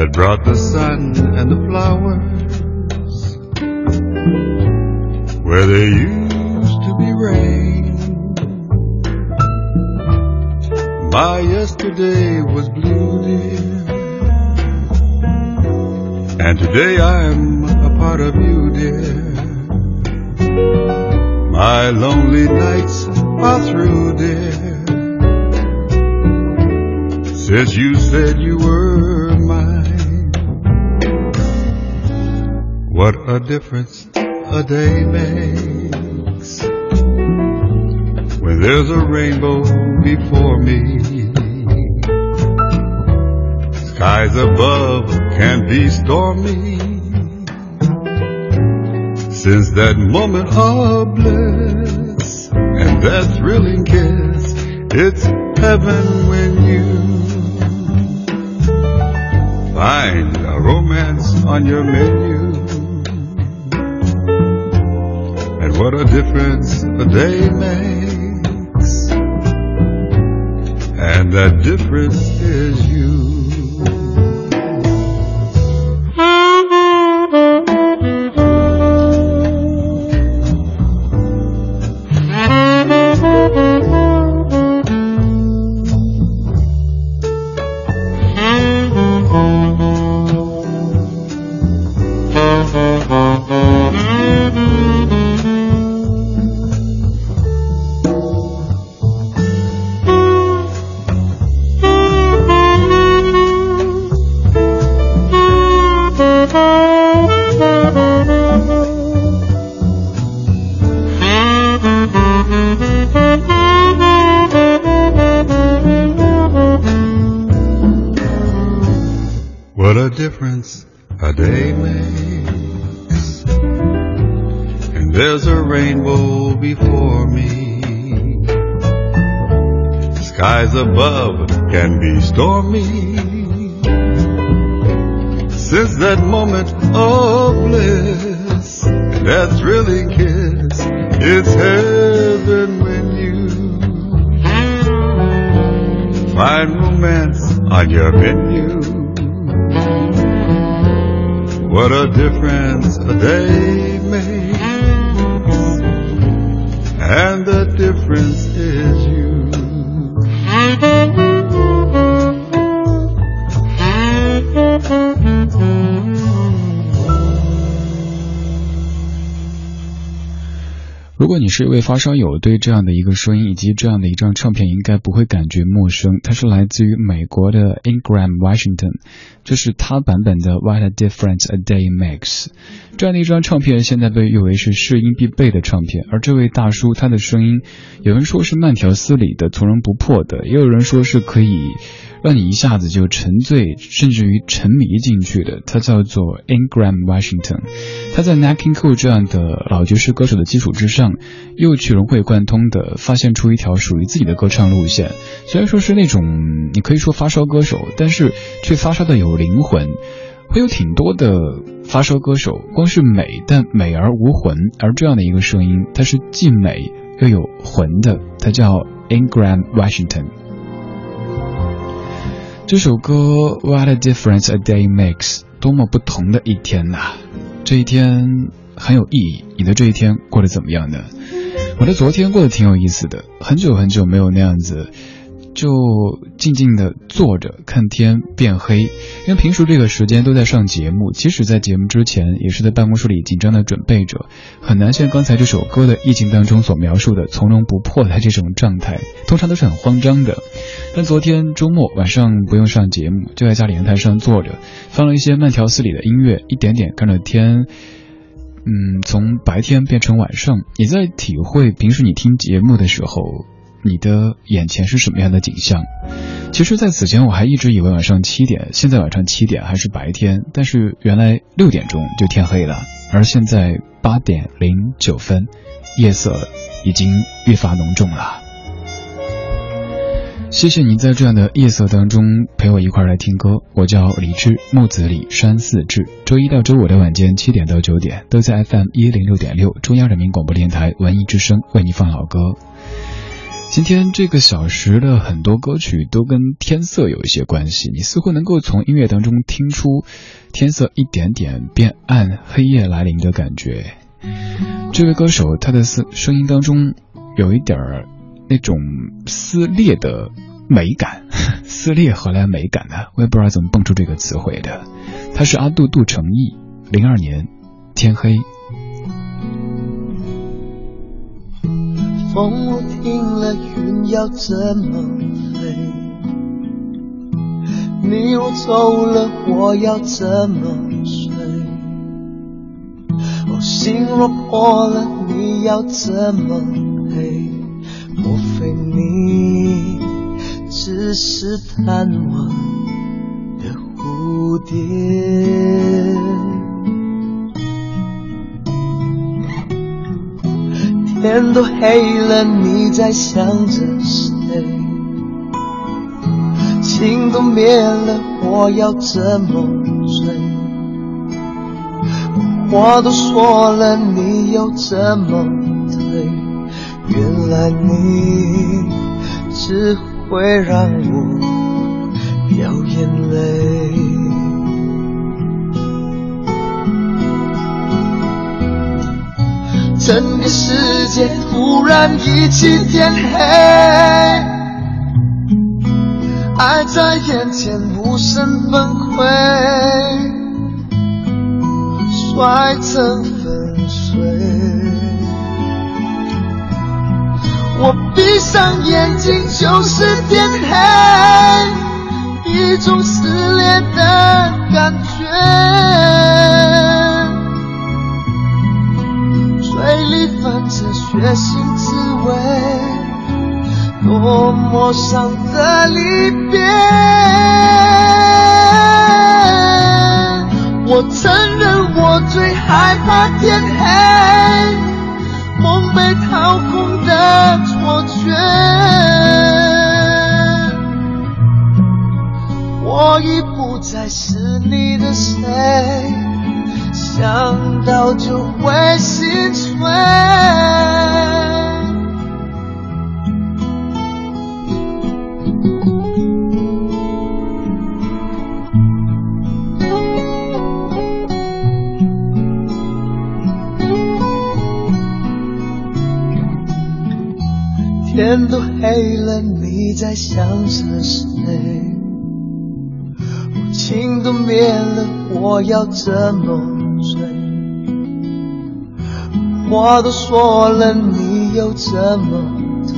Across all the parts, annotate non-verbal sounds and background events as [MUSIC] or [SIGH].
that brought the sun and the flowers where there used to be rain. My yesterday was blue, dear. And today I'm a part of you, dear. My lonely nights are through, dear. Since you said you were What a difference a day makes. When there's a rainbow before me. Skies above can be stormy. Since that moment of bliss and that thrilling kiss, it's heaven when you find a romance on your menu. Difference a day makes. And that difference is you. The difference is you. 如果你是一位发烧友，对这样的一个声音以及这样的一张唱片应该不会感觉陌生。它是来自于美国的 Ingram Washington，这是他版本的 What a Difference a Day Makes。这样的一张唱片现在被誉为是试音必备的唱片，而这位大叔他的声音，有人说是慢条斯理的、从容不迫的，也有人说是可以让你一下子就沉醉，甚至于沉迷进去的。他叫做 Ingram Washington，他在 n a c k i n g Cole 这样的老爵士歌手的基础之上，又去融会贯通的发现出一条属于自己的歌唱路线。虽然说是那种你可以说发烧歌手，但是却发烧的有灵魂。会有挺多的发烧歌手，光是美但美而无魂，而这样的一个声音，它是既美又有魂的，它叫 Ingram Washington。这首歌 What a difference a day makes，多么不同的一天呐！这一天很有意义，你的这一天过得怎么样呢？我的昨天过得挺有意思的，很久很久没有那样子。就静静的坐着看天变黑，因为平时这个时间都在上节目，即使在节目之前，也是在办公室里紧张的准备着，很难像刚才这首歌的意境当中所描述的从容不迫的这种状态，通常都是很慌张的。但昨天周末晚上不用上节目，就在家里阳台上坐着，放了一些慢条斯理的音乐，一点点看着天。嗯，从白天变成晚上，你在体会平时你听节目的时候。你的眼前是什么样的景象？其实，在此前我还一直以为晚上七点，现在晚上七点还是白天，但是原来六点钟就天黑了，而现在八点零九分，夜色已经愈发浓重了。谢谢你在这样的夜色当中陪我一块来听歌。我叫李志，木子李山寺志。周一到周五的晚间七点到九点，都在 FM 一零六点六中央人民广播电台文艺之声为你放老歌。今天这个小时的很多歌曲都跟天色有一些关系，你似乎能够从音乐当中听出天色一点点变暗、黑夜来临的感觉。这位歌手他的声声音当中有一点儿。那种撕裂的美感，[LAUGHS] 撕裂何来美感呢？我也不知道怎么蹦出这个词汇的。他是阿杜杜成义，零二年，天黑。风停了，云要怎么飞？你若走了，我要怎么睡？哦，心若破了，你要怎么陪？莫非你只是贪玩的蝴蝶？天都黑了，你在想着谁？情都灭了，我要怎么追？话都说了，你又怎么？原来你只会让我掉眼泪。整个世界突然一起天黑，爱在眼前无声崩溃，摔成粉碎。闭上眼睛就是天黑，一种撕裂的感觉，嘴里泛着血腥滋味，多么伤的离别。我承认我最害怕天黑。梦被掏空的我已不再是你的谁，想到就会心碎。天都黑了，你在想着谁？情都灭了，我要怎么追？话都说了，你又怎么退？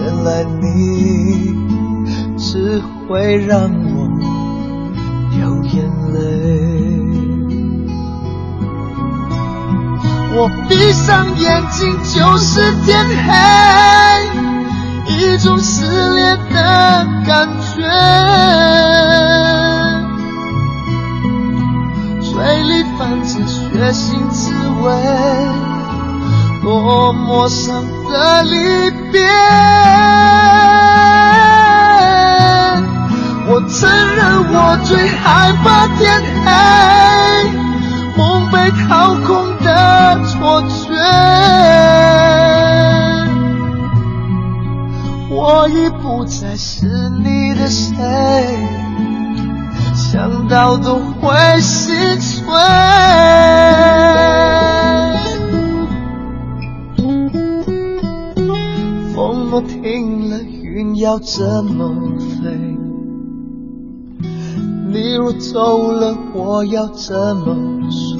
原来你只会让我闭上眼睛就是天黑，一种撕裂的感觉，嘴里泛着血腥滋味，多么伤的离别。我承认我最害怕天黑，梦被掏空。的错觉，我已不再是你的谁，想到都会心碎。风若停了，云要怎么飞？你若走了，我要怎么睡？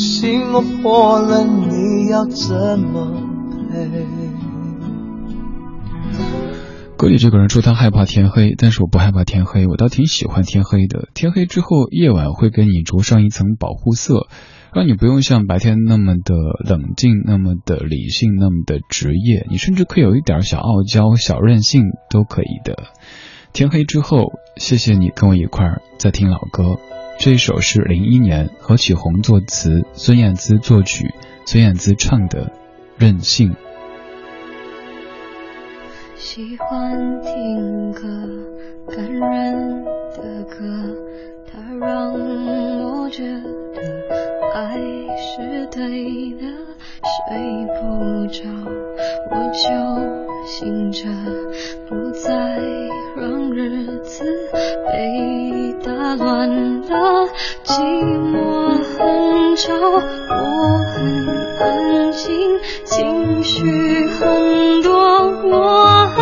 心我破了，你要怎么赔？歌里这个人说他害怕天黑，但是我不害怕天黑，我倒挺喜欢天黑的。天黑之后，夜晚会给你着上一层保护色，让你不用像白天那么的冷静，那么的理性，那么的职业，你甚至可以有一点小傲娇、小任性都可以的。天黑之后，谢谢你跟我一块儿在听老歌。这首是零一年何启宏作词，孙燕姿作曲，孙燕姿唱的《任性》。喜欢听歌，感人的歌，让我觉得爱是对的，睡不着我就醒着，不再让日子被打乱了，寂寞很吵，我很安静，情绪很多，我很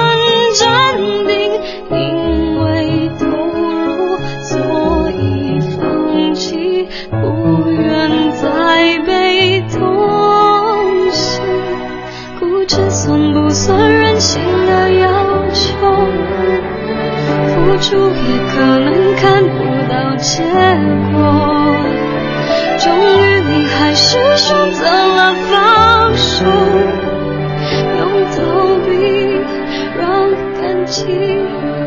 镇定。算任性的要求付出也可能看不到结果，终于你还是选择了放手，用逃避让感情。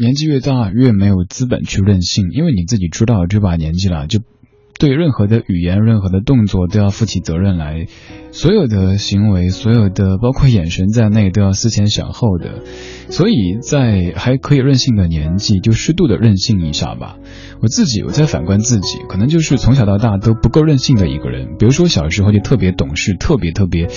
年纪越大越没有资本去任性，因为你自己知道这把年纪了，就对任何的语言、任何的动作都要负起责任来，所有的行为、所有的包括眼神在内都要思前想后的，所以在还可以任性的年纪，就适度的任性一下吧。我自己我在反观自己，可能就是从小到大都不够任性的一个人，比如说小时候就特别懂事，特别特别。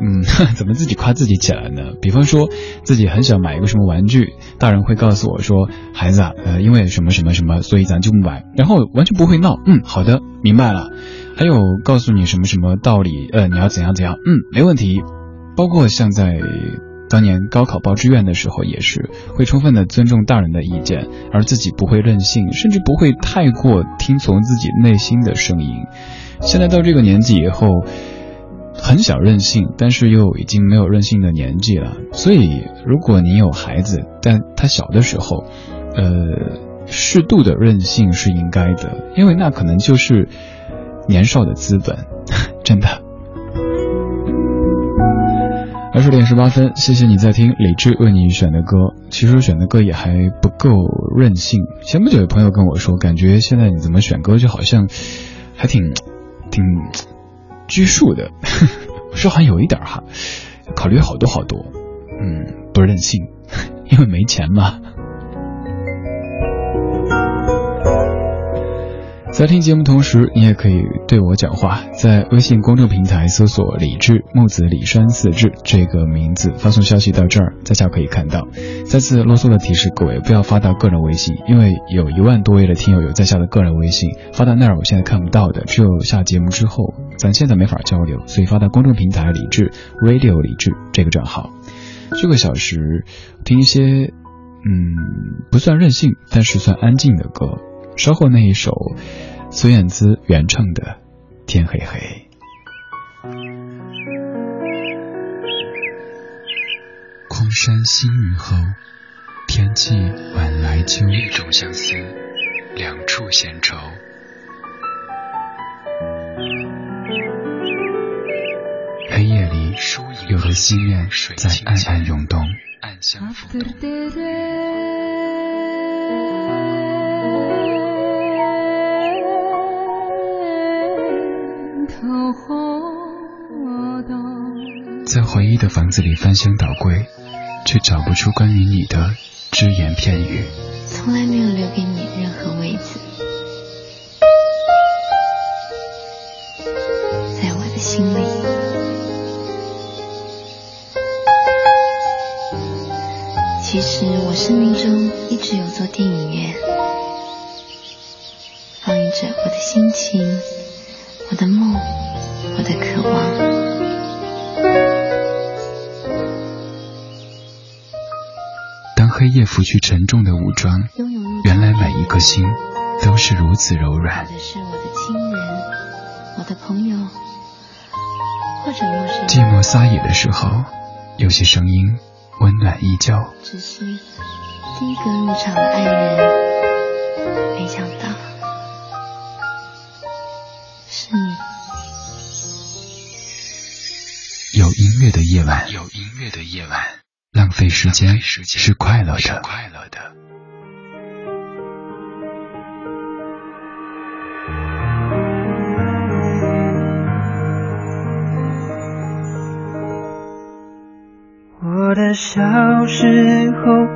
嗯，[LAUGHS] 怎么自己夸自己起来呢？比方说，自己很想买一个什么玩具，大人会告诉我说：“孩子啊，呃，因为什么什么什么，所以咱就不买。”然后完全不会闹。嗯，好的，明白了。还有告诉你什么什么道理，呃，你要怎样怎样。嗯，没问题。包括像在当年高考报志愿的时候，也是会充分的尊重大人的意见，而自己不会任性，甚至不会太过听从自己内心的声音。现在到这个年纪以后。很想任性，但是又已经没有任性的年纪了。所以，如果你有孩子，但他小的时候，呃，适度的任性是应该的，因为那可能就是年少的资本，[LAUGHS] 真的。二十点十八分，谢谢你在听李志为你选的歌。其实选的歌也还不够任性。前不久有朋友跟我说，感觉现在你怎么选歌就好像还挺挺拘束的。我 [LAUGHS] 说还有一点哈，考虑好多好多。嗯，不任性，[LAUGHS] 因为没钱嘛。在听节目同时，你也可以对我讲话，在微信公众平台搜索“李志木子李山四志”这个名字，发送消息到这儿，在下可以看到。再次啰嗦的提示各位，不要发到个人微信，因为有一万多位的听友有在下的个人微信，发到那儿我现在看不到的，只有下节目之后，咱现在没法交流，所以发到公众平台李志 Radio 李志这个账号。这个小时听一些，嗯，不算任性，但是算安静的歌。稍后那一首孙燕姿原唱的《天黑黑》。空山新雨后，天气晚来秋。一种相思，两处闲愁。黑夜里，有的心愿在暗暗涌动，暗香浮动。在回忆的房子里翻箱倒柜，却找不出关于你的只言片语。从来没有留给你任何位子，生命中一直有座电影院，放映着我的心情、我的梦、我的渴望。当黑夜拂去沉重的武装，原来每一颗心都是如此柔软。是我的亲人，我的朋友，或者陌生人。寂寞撒野的时候，有些声音温暖依旧。只是第一个入场的爱人，没想到是你。有音乐的夜晚，有音乐的夜晚。浪费时间是快乐的。我的小时候，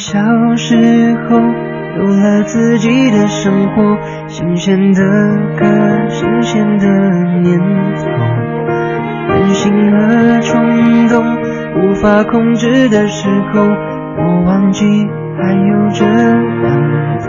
小时候，有了自己的生活，新鲜的歌，新鲜的念头。任性和冲动无法控制的时候，我忘记还有这样的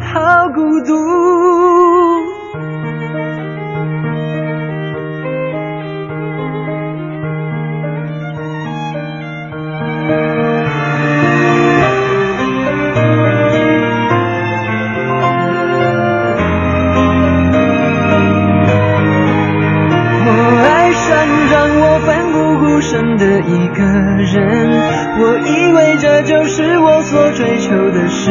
好孤独。我爱上让我奋不顾身。的一个人。我以为这就是我所追求的世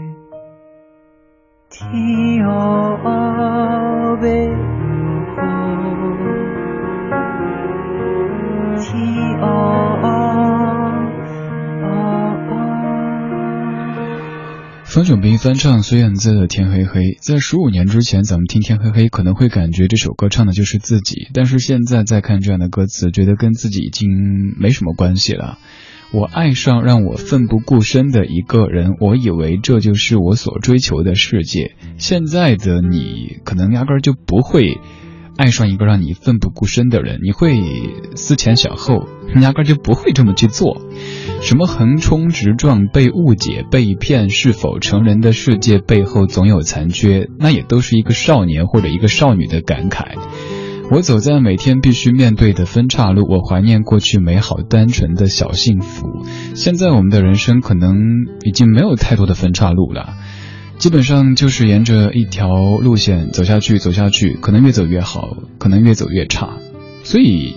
方炯斌翻唱孙燕姿的《天黑黑》。在十五年之前，咱们听《天黑黑》可能会感觉这首歌唱的就是自己，但是现在再看这样的歌词，觉得跟自己已经没什么关系了。我爱上让我奋不顾身的一个人，我以为这就是我所追求的世界。现在的你，可能压根就不会爱上一个让你奋不顾身的人，你会思前想后，压根就不会这么去做。什么横冲直撞、被误解、被骗？是否成人的世界背后总有残缺？那也都是一个少年或者一个少女的感慨。我走在每天必须面对的分岔路，我怀念过去美好单纯的小幸福。现在我们的人生可能已经没有太多的分岔路了，基本上就是沿着一条路线走下去，走下去，可能越走越好，可能越走越差，所以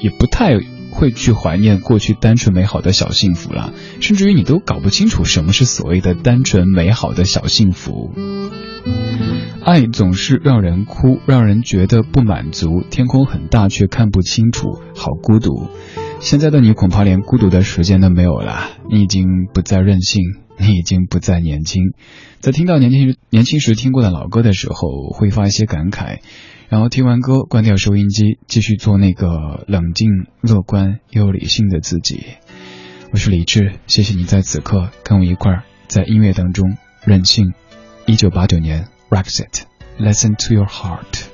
也不太。会去怀念过去单纯美好的小幸福了，甚至于你都搞不清楚什么是所谓的单纯美好的小幸福。爱总是让人哭，让人觉得不满足。天空很大却看不清楚，好孤独。现在的你恐怕连孤独的时间都没有了，你已经不再任性，你已经不再年轻。在听到年轻年轻时听过的老歌的时候，会发一些感慨。然后听完歌，关掉收音机，继续做那个冷静、乐观又理性的自己。我是李志，谢谢你在此刻跟我一块儿在音乐当中任性。一九八九年 Brexit. Listen to your heart.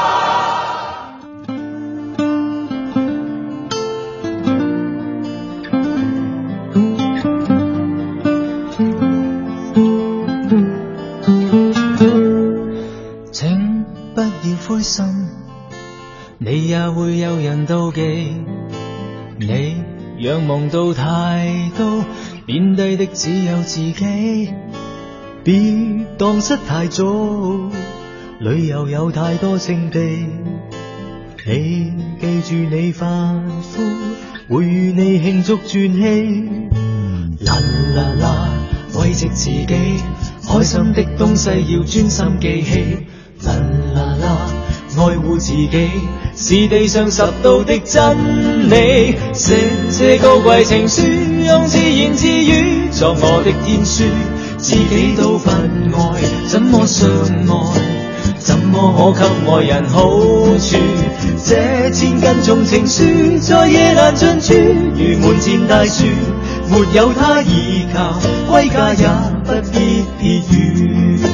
到太高，贬低的只有自己。别荡失太早，旅游有太多胜地。你记住你发肤，会与你庆祝转机。啦啦啦，慰藉自己，开心的东西要专心记起。啦啦啦。爱护自己是地上十道的真理，写这高贵情书，用自言自语作我的天书，自己都不爱，怎么相爱？怎么可给爱人好处？这千斤重情书，在夜难尽处，如门前大树，没有它依靠，归家也不必撇雨。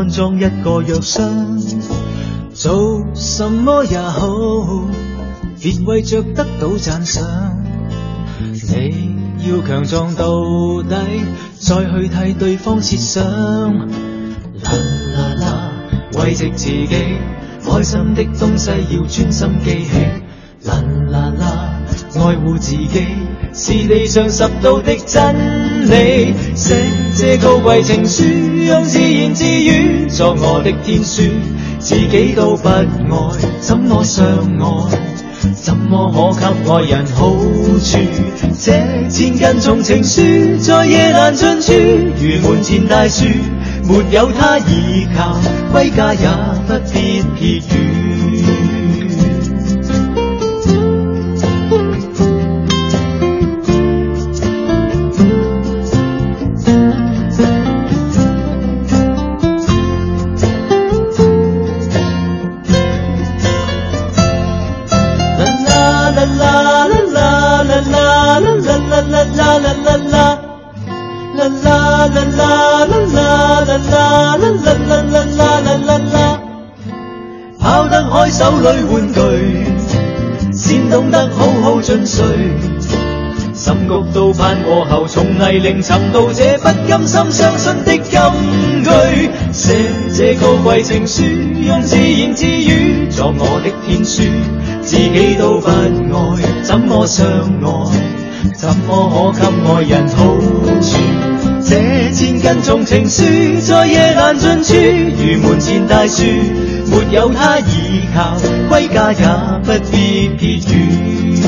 安装一个药箱。做什么也好，别为着得到赞赏。你要强壮到底，再去替对方设想。啦啦啦，慰藉自己，开心的东西要专心记起。啦啦啦。爱护自己是地上十道的真理，写这高贵情书，用自言自语作我的天书，自己都不爱，怎么相爱？怎么可给爱人好处？这千斤重情书，在夜阑尽处，如门前大树，没有他倚靠，归家也不必撇雨。啦啦啦啦啦啦啦啦啦啦啦啦啦啦，抛得开手里玩具，先懂得好好进睡。心谷到盼过后，从泥泞寻到这不甘心相信的金句。写这高贵情书，用自言自语作我的天书，自己都不爱，怎么相爱？怎么可给爱人好处？这千斤重情书，在夜阑尽处，如门前大树。没有他依靠，归家也不必撇雨。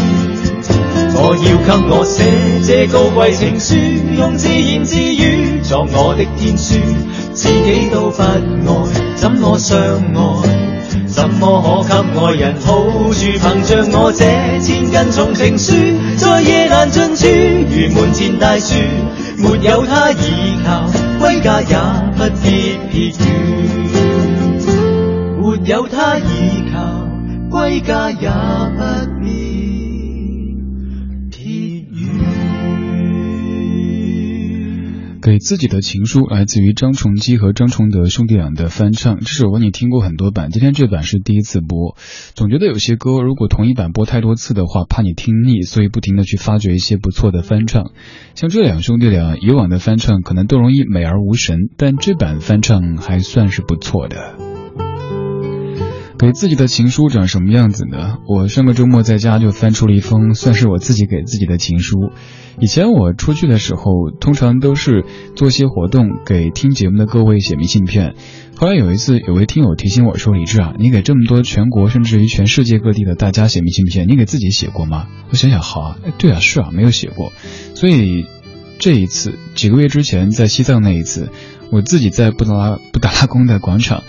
我要给我写这高贵情书，用自言自语作我的天书，自己都不爱，怎么相爱？怎么可给爱人好处？凭着我这千斤重情书，在夜阑尽处，如门前大树，没有他倚靠，归家也不必撇雨。有他倚靠，归家也不必给自己的情书来自于张崇基和张崇德兄弟俩的翻唱。这首歌你听过很多版，今天这版是第一次播。总觉得有些歌如果同一版播太多次的话，怕你听腻，所以不停的去发掘一些不错的翻唱。像这两兄弟俩以往的翻唱可能都容易美而无神，但这版翻唱还算是不错的。给自己的情书长什么样子呢？我上个周末在家就翻出了一封，算是我自己给自己的情书。以前我出去的时候，通常都是做些活动，给听节目的各位写明信片。后来有一次，有位听友提醒我说：“李志啊，你给这么多全国甚至于全世界各地的大家写明信片，你给自己写过吗？”我想想，好啊，对啊，是啊，没有写过，所以。这一次，几个月之前在西藏那一次，我自己在布达拉布达拉宫的广场，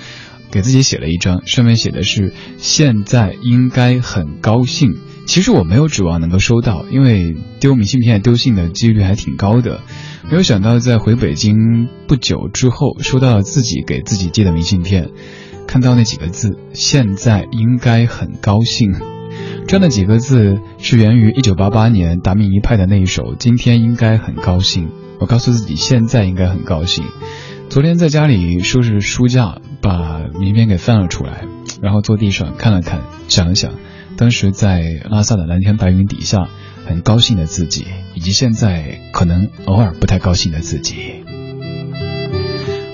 给自己写了一张，上面写的是“现在应该很高兴”。其实我没有指望能够收到，因为丢明信片、丢信的几率还挺高的。没有想到在回北京不久之后，收到了自己给自己寄的明信片，看到那几个字“现在应该很高兴”，这样的几个字是源于1988年达明一派的那一首《今天应该很高兴》。我告诉自己现在应该很高兴。昨天在家里收拾书架，把名片给翻了出来，然后坐地上看了看，想了想。当时在拉萨的蓝天白云底下，很高兴的自己，以及现在可能偶尔不太高兴的自己。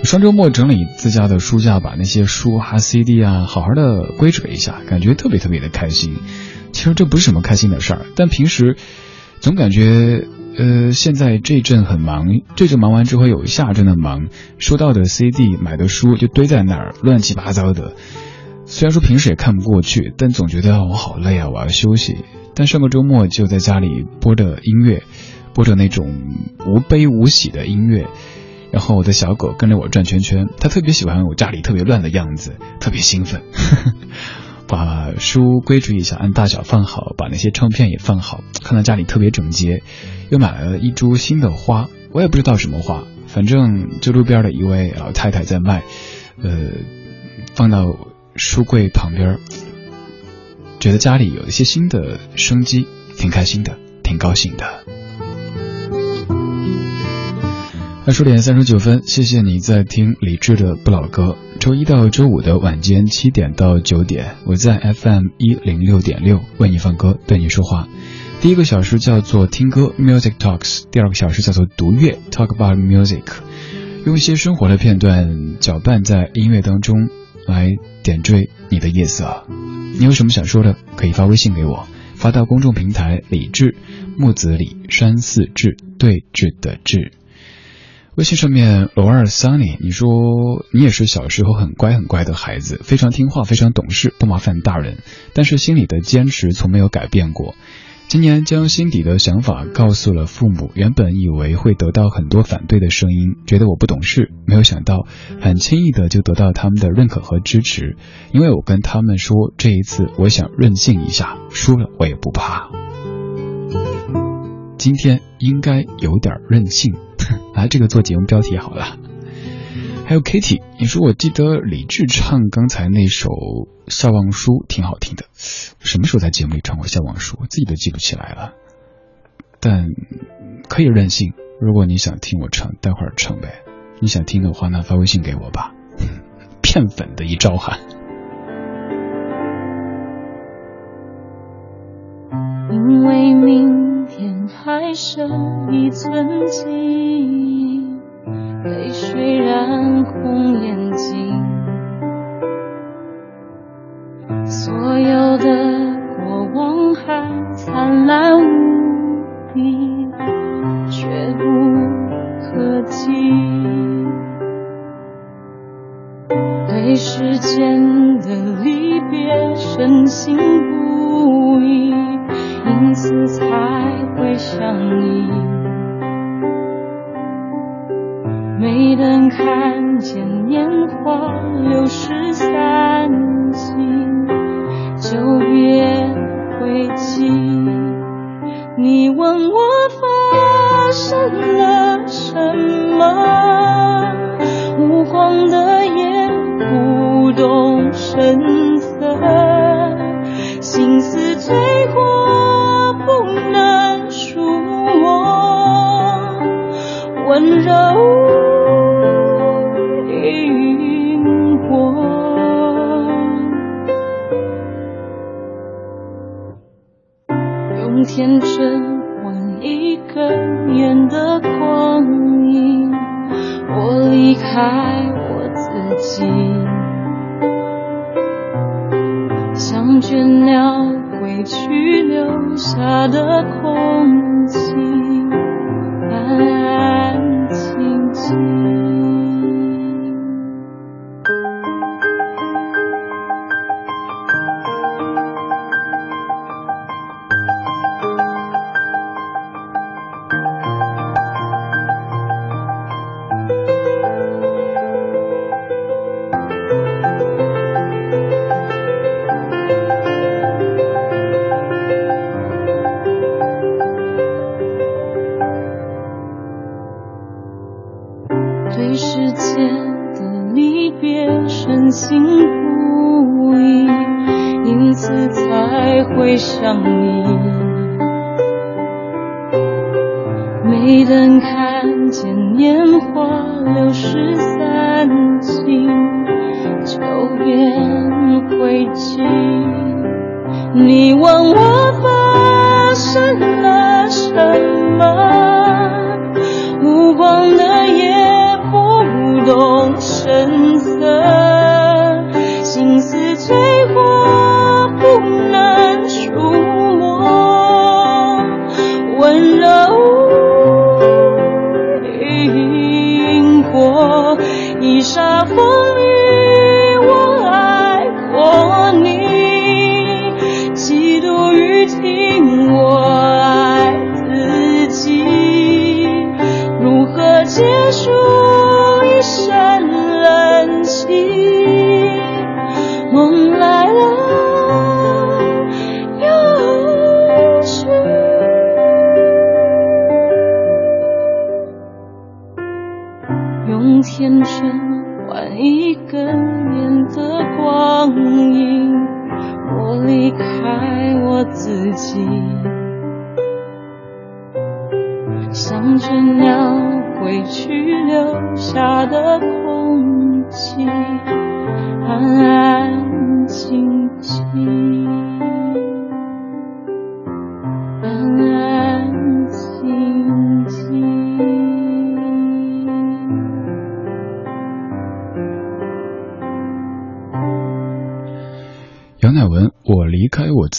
双周末整理自家的书架，把那些书啊、CD 啊，好好的归置了一下，感觉特别特别的开心。其实这不是什么开心的事儿，但平时总感觉，呃，现在这阵很忙，这阵忙完之后有一下阵的忙，收到的 CD、买的书就堆在那儿，乱七八糟的。虽然说平时也看不过去，但总觉得我好累啊，我要休息。但上个周末就在家里播着音乐，播着那种无悲无喜的音乐，然后我的小狗跟着我转圈圈，它特别喜欢我家里特别乱的样子，特别兴奋。呵 [LAUGHS] 呵把书归置一下，按大小放好，把那些唱片也放好，看到家里特别整洁。又买了一株新的花，我也不知道什么花，反正就路边的一位老太太在卖，呃，放到。书柜旁边，觉得家里有一些新的生机，挺开心的，挺高兴的。二十点三十九分，谢谢你在听李志的不老歌。周一到周五的晚间七点到九点，我在 FM 一零六点六为你放歌，对你说话。第一个小时叫做听歌 Music Talks，第二个小时叫做读乐 Talk about Music，用一些生活的片段搅拌在音乐当中来。点缀你的夜色，你有什么想说的，可以发微信给我，发到公众平台李志木子李山寺志对峙的志。微信上面罗二 Sunny，你说你也是小时候很乖很乖的孩子，非常听话，非常懂事，不麻烦大人，但是心里的坚持从没有改变过。今年将心底的想法告诉了父母，原本以为会得到很多反对的声音，觉得我不懂事，没有想到很轻易的就得到他们的认可和支持。因为我跟他们说，这一次我想任性一下，输了我也不怕。今天应该有点任性，来这个做节目标题好了。还有 Kitty，你说我记得李志唱刚才那首《笑忘书》挺好听的，什么时候在节目里唱过《笑忘书》？我自己都记不起来了。但可以任性，如果你想听我唱，待会儿唱呗。你想听的话，那发微信给我吧。[LAUGHS] 骗粉的一招哈。因为明天还剩一寸记忆。泪水染红眼睛，所有的过往还灿烂无比，却不可及。对时间的离别深信不疑，因此才会相依。没等看见年华流逝散尽，就别回忆。你问我发生了什么？无光的夜，不动声色，心思醉过，不能触摸温柔。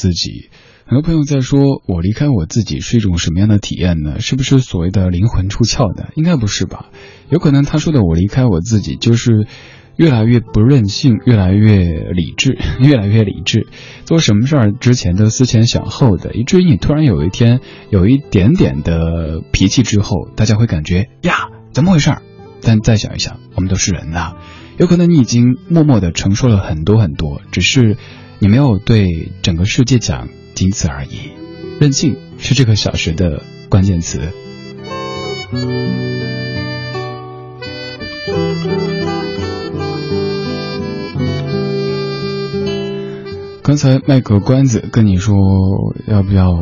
自己。很多朋友在说，我离开我自己是一种什么样的体验呢？是不是所谓的灵魂出窍呢？应该不是吧？有可能他说的我离开我自己，就是越来越不任性，越来越理智，[LAUGHS] 越来越理智。做什么事儿之前都思前想后的，以至于你突然有一天有一点点的脾气之后，大家会感觉呀，怎么回事儿？但再想一想，我们都是人呐，有可能你已经默默的承受了很多很多，只是。你没有对整个世界讲，仅此而已。任性是这个小时的关键词。刚才卖个关子，跟你说要不要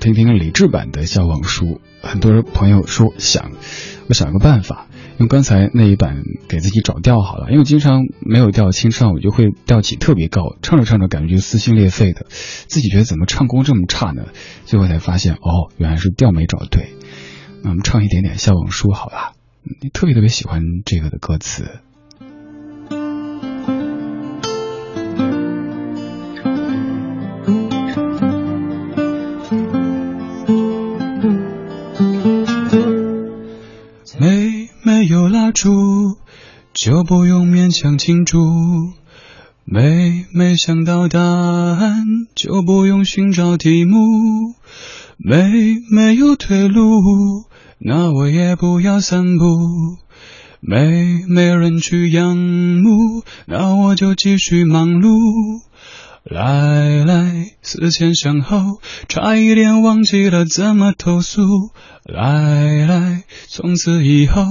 听听理智版的《笑忘书》？很多朋友说想，我想个办法。刚才那一版给自己找调好了，因为经常没有调清唱，我就会调起特别高，唱着唱着感觉就撕心裂肺的，自己觉得怎么唱功这么差呢？最后才发现，哦，原来是调没找对。那我们唱一点点《笑忘书》好了，你特别特别喜欢这个的歌词。就不用勉强庆祝，没没想到答案，就不用寻找题目，没没有退路，那我也不要散步，没没人去仰慕，那我就继续忙碌。来，思前想后，差一点忘记了怎么投诉。来来，从此以后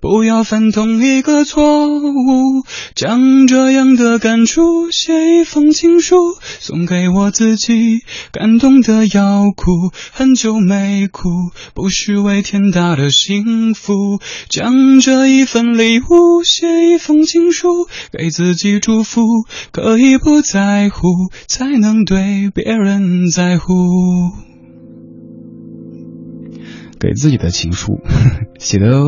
不要犯同一个错误。将这样的感触写一封情书，送给我自己，感动的要哭，很久没哭，不是为天大的幸福。将这一份礼物写一封情书，给自己祝福，可以不在乎。才能对别别人在乎。给自己的情书 [LAUGHS] 写的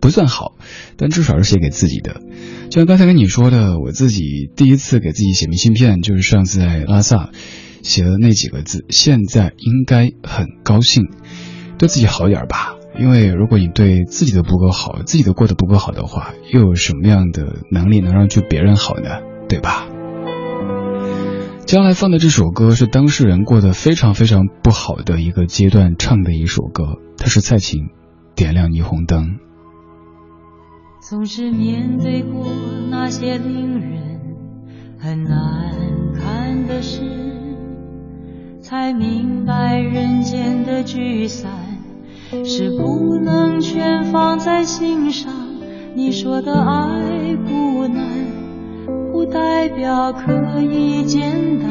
不算好，但至少是写给自己的。就像刚才跟你说的，我自己第一次给自己写明信片，就是上次在拉萨写的那几个字。现在应该很高兴，对自己好点吧。因为如果你对自己的不够好，自己的过得不够好的话，又有什么样的能力能让对别人好呢？对吧？将来放的这首歌是当事人过得非常非常不好的一个阶段唱的一首歌，它是蔡琴《点亮霓虹灯》。总是面对过那些令人很难看的事，才明白人间的聚散是不能全放在心上，你说的爱不难，不代表可以简单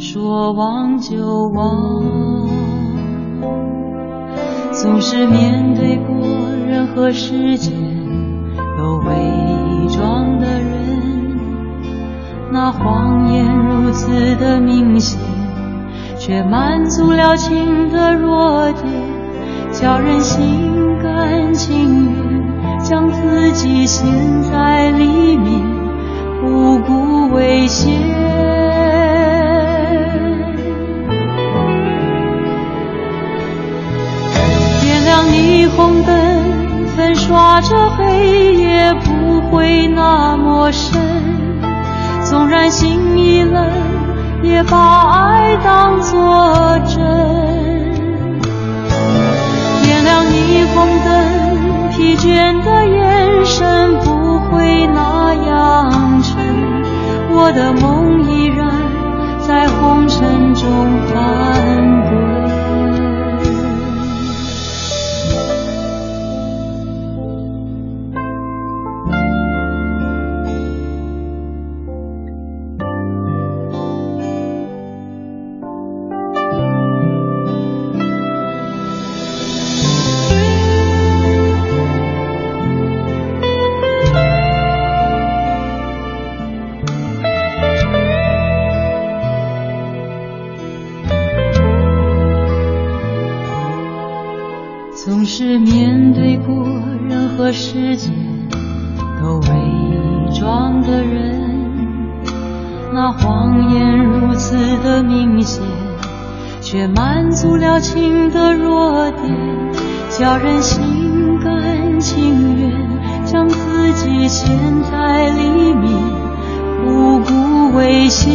说忘就忘。总是面对过任何时间都伪装的人，那谎言如此的明显，却满足了情的弱点，叫人心甘情愿。将自己陷在里面，不顾危险。点亮霓虹灯，粉刷着黑夜，不会那么深。纵然心已冷，也把爱当作真。点亮霓虹灯。疲倦的眼神不会那样，我的梦依然在红尘中翻是面对过任何。世界都伪装的人，那谎言如此的明显，却满足了情的弱点，叫人心甘情愿将自己陷在里面，不顾危险。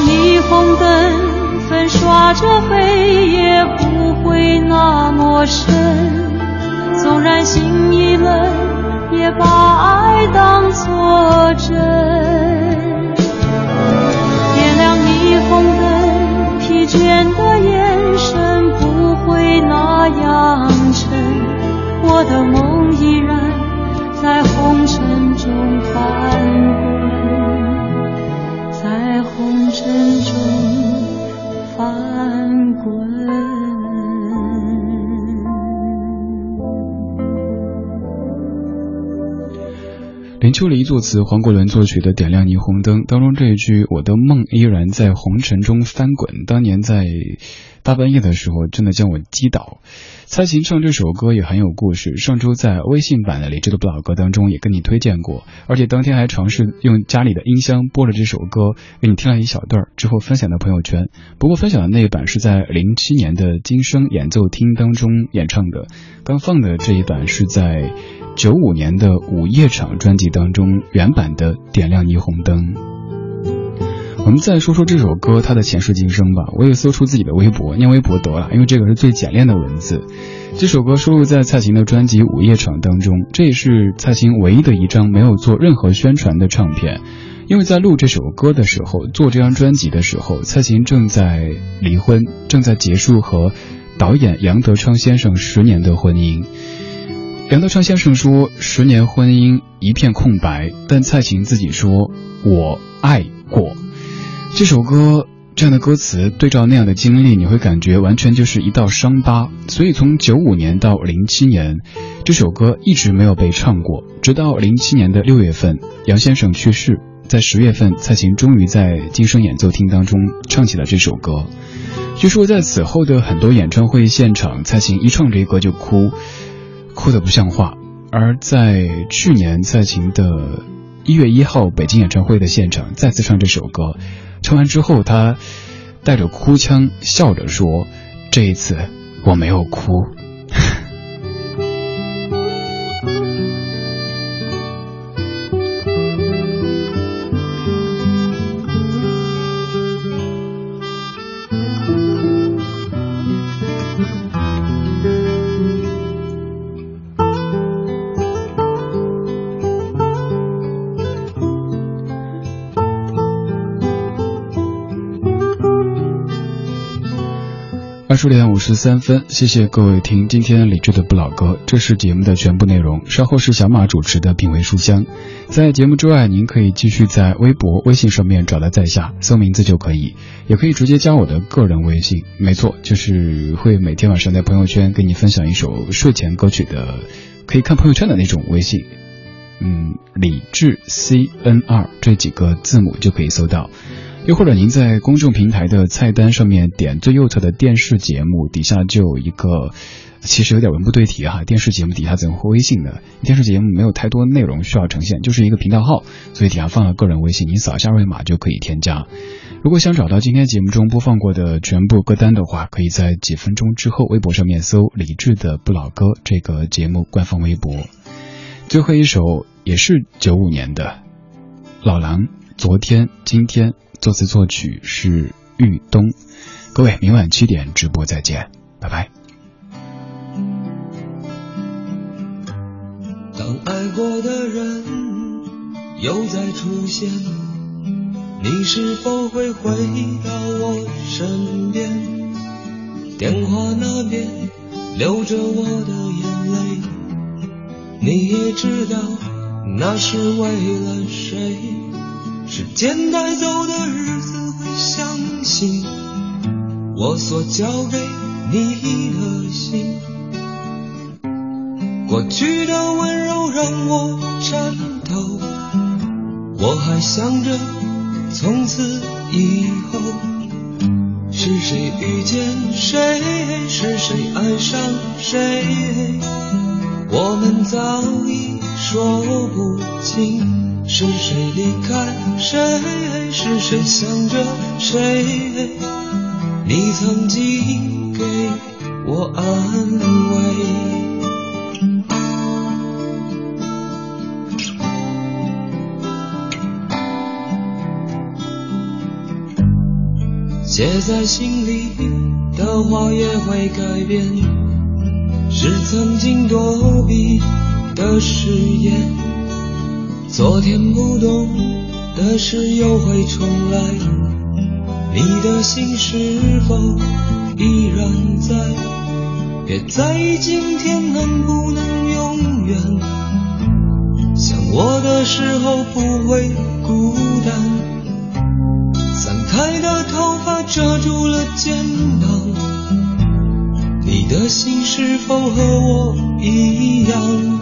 霓虹灯。粉刷着黑夜不会那么深，纵然心已冷，也把爱当作真。点亮霓虹灯，疲倦的眼神不会那样沉，我的梦依然在红尘中翻林秋离作词，黄国伦作曲的《点亮霓虹灯》当中这一句“我的梦依然在红尘中翻滚”，当年在大半夜的时候，真的将我击倒。蔡琴唱这首歌也很有故事，上周在微信版的李志的不老歌当中也跟你推荐过，而且当天还尝试用家里的音箱播了这首歌，给你听了一小段之后分享到朋友圈。不过分享的那一版是在零七年的金声演奏厅当中演唱的，刚放的这一版是在九五年的午夜场专辑当中原版的《点亮霓虹灯》。我们再说说这首歌它的前世今生吧。我也搜出自己的微博，念微博得了，因为这个是最简练的文字。这首歌收录在蔡琴的专辑《午夜场》当中，这也是蔡琴唯一的一张没有做任何宣传的唱片。因为在录这首歌的时候，做这张专辑的时候，蔡琴正在离婚，正在结束和导演杨德昌先生十年的婚姻。杨德昌先生说：“十年婚姻一片空白。”但蔡琴自己说：“我爱过。”这首歌这样的歌词对照那样的经历，你会感觉完全就是一道伤疤。所以从九五年到零七年，这首歌一直没有被唱过。直到零七年的六月份，杨先生去世，在十月份，蔡琴终于在金声演奏厅当中唱起了这首歌。据说在此后的很多演唱会现场，蔡琴一唱这歌就哭，哭得不像话。而在去年蔡琴的一月一号北京演唱会的现场，再次唱这首歌。唱完之后，他带着哭腔笑着说：“这一次我没有哭。”十点五十三分，谢谢各位听今天理智的不老歌，这是节目的全部内容。稍后是小马主持的品味书香。在节目之外，您可以继续在微博、微信上面找到在下，搜名字就可以，也可以直接加我的个人微信。没错，就是会每天晚上在朋友圈给你分享一首睡前歌曲的，可以看朋友圈的那种微信。嗯，理智 C N 二这几个字母就可以搜到。又或者您在公众平台的菜单上面点最右侧的电视节目，底下就有一个，其实有点文不对题哈。电视节目底下怎么会微信呢？电视节目没有太多内容需要呈现，就是一个频道号，所以底下放了个人微信，您扫一下二维码就可以添加。如果想找到今天节目中播放过的全部歌单的话，可以在几分钟之后微博上面搜“李志的不老歌”这个节目官方微博。最后一首也是九五年的老狼，昨天今天。作词作曲是玉东，各位明晚七点直播再见，拜拜。当爱过的人又再出现，你是否会回到我身边？电话那边流着我的眼泪，你也知道那是为了谁。时间带走的日子，会相信我所交给你的心。过去的温柔让我颤抖，我还想着从此以后是谁遇见谁，是谁爱上谁，我们早已说不清。是谁离开谁？是谁想着谁？你曾经给我安慰。写在心里的话也会改变，是曾经躲避的誓言。昨天不懂的事又会重来，你的心是否依然在？别在意今天能不能永远，想我的时候不会孤单。散开的头发遮住了肩膀，你的心是否和我一样？